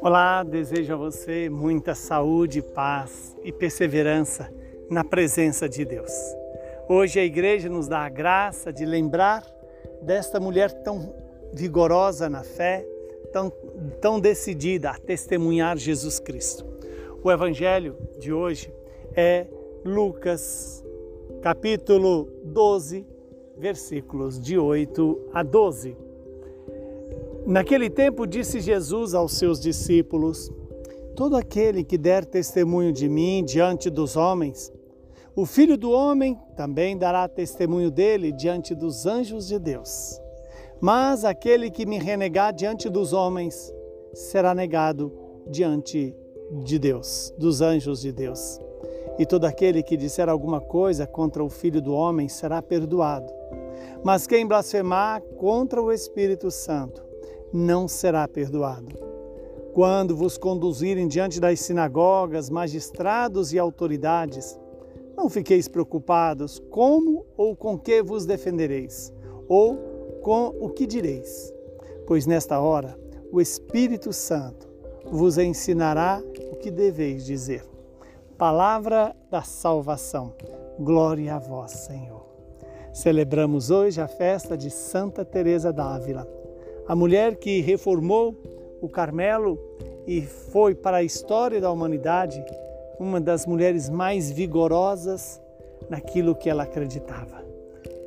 Olá, desejo a você muita saúde, paz e perseverança na presença de Deus. Hoje a igreja nos dá a graça de lembrar desta mulher tão vigorosa na fé, tão, tão decidida a testemunhar Jesus Cristo. O evangelho de hoje é Lucas, capítulo 12, versículos de 8 a 12. Naquele tempo disse Jesus aos seus discípulos: Todo aquele que der testemunho de mim diante dos homens, o Filho do Homem também dará testemunho dele diante dos anjos de Deus. Mas aquele que me renegar diante dos homens será negado diante de Deus, dos anjos de Deus. E todo aquele que disser alguma coisa contra o Filho do Homem será perdoado. Mas quem blasfemar contra o Espírito Santo não será perdoado. Quando vos conduzirem diante das sinagogas, magistrados e autoridades, não fiqueis preocupados como ou com que vos defendereis, ou com o que direis, pois nesta hora o Espírito Santo vos ensinará o que deveis dizer. Palavra da salvação. Glória a vós, Senhor. Celebramos hoje a festa de Santa Teresa d'Ávila a mulher que reformou o Carmelo e foi para a história da humanidade uma das mulheres mais vigorosas naquilo que ela acreditava,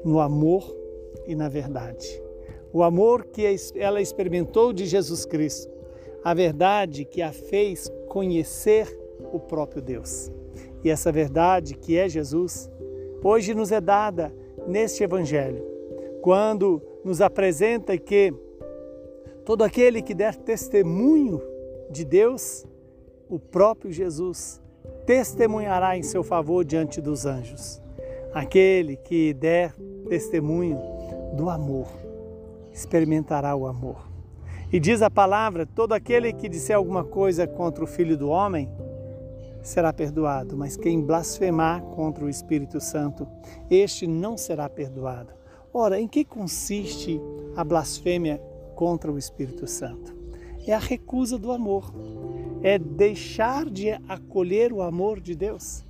no amor e na verdade. O amor que ela experimentou de Jesus Cristo, a verdade que a fez conhecer o próprio Deus. E essa verdade que é Jesus, hoje nos é dada neste Evangelho, quando nos apresenta que Todo aquele que der testemunho de Deus, o próprio Jesus, testemunhará em seu favor diante dos anjos. Aquele que der testemunho do amor, experimentará o amor. E diz a palavra: todo aquele que disser alguma coisa contra o Filho do Homem será perdoado, mas quem blasfemar contra o Espírito Santo, este não será perdoado. Ora, em que consiste a blasfêmia contra o Espírito Santo. É a recusa do amor, é deixar de acolher o amor de Deus.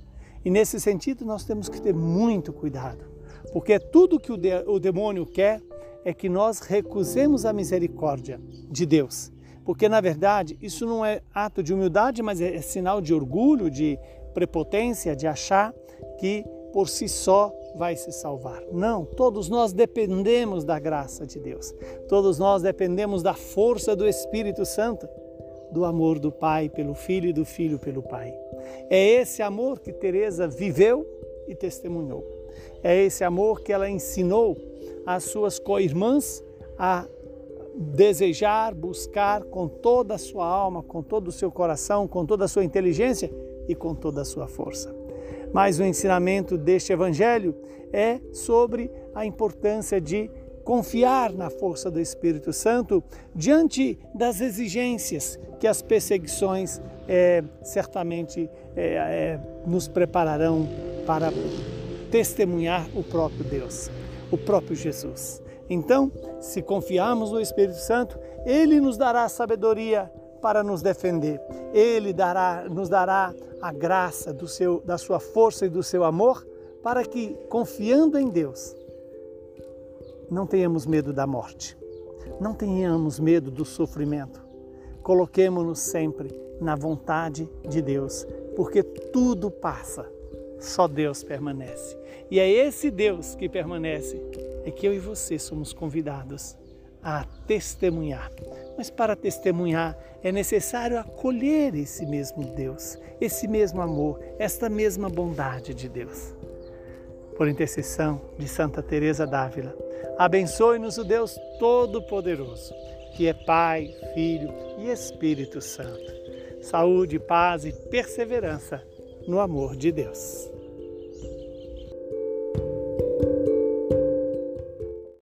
E nesse sentido nós temos que ter muito cuidado, porque tudo que o demônio quer é que nós recusemos a misericórdia de Deus. Porque na verdade isso não é ato de humildade, mas é sinal de orgulho, de prepotência, de achar que por si só vai se salvar. Não, todos nós dependemos da graça de Deus. Todos nós dependemos da força do Espírito Santo, do amor do Pai pelo Filho e do Filho pelo Pai. É esse amor que Teresa viveu e testemunhou. É esse amor que ela ensinou às suas co-irmãs a desejar, buscar com toda a sua alma, com todo o seu coração, com toda a sua inteligência e com toda a sua força. Mas o ensinamento deste Evangelho é sobre a importância de confiar na força do Espírito Santo diante das exigências que as perseguições é, certamente é, é, nos prepararão para testemunhar o próprio Deus, o próprio Jesus. Então, se confiarmos no Espírito Santo, ele nos dará sabedoria para nos defender. Ele dará, nos dará a graça do seu, da sua força e do seu amor para que, confiando em Deus, não tenhamos medo da morte, não tenhamos medo do sofrimento. Coloquemos-nos sempre na vontade de Deus, porque tudo passa, só Deus permanece. E é esse Deus que permanece, é que eu e você somos convidados a testemunhar. Mas para testemunhar é necessário acolher esse mesmo Deus, esse mesmo amor, esta mesma bondade de Deus. Por intercessão de Santa Teresa d'Ávila, abençoe-nos o Deus Todo-Poderoso, que é Pai, Filho e Espírito Santo. Saúde, paz e perseverança no amor de Deus.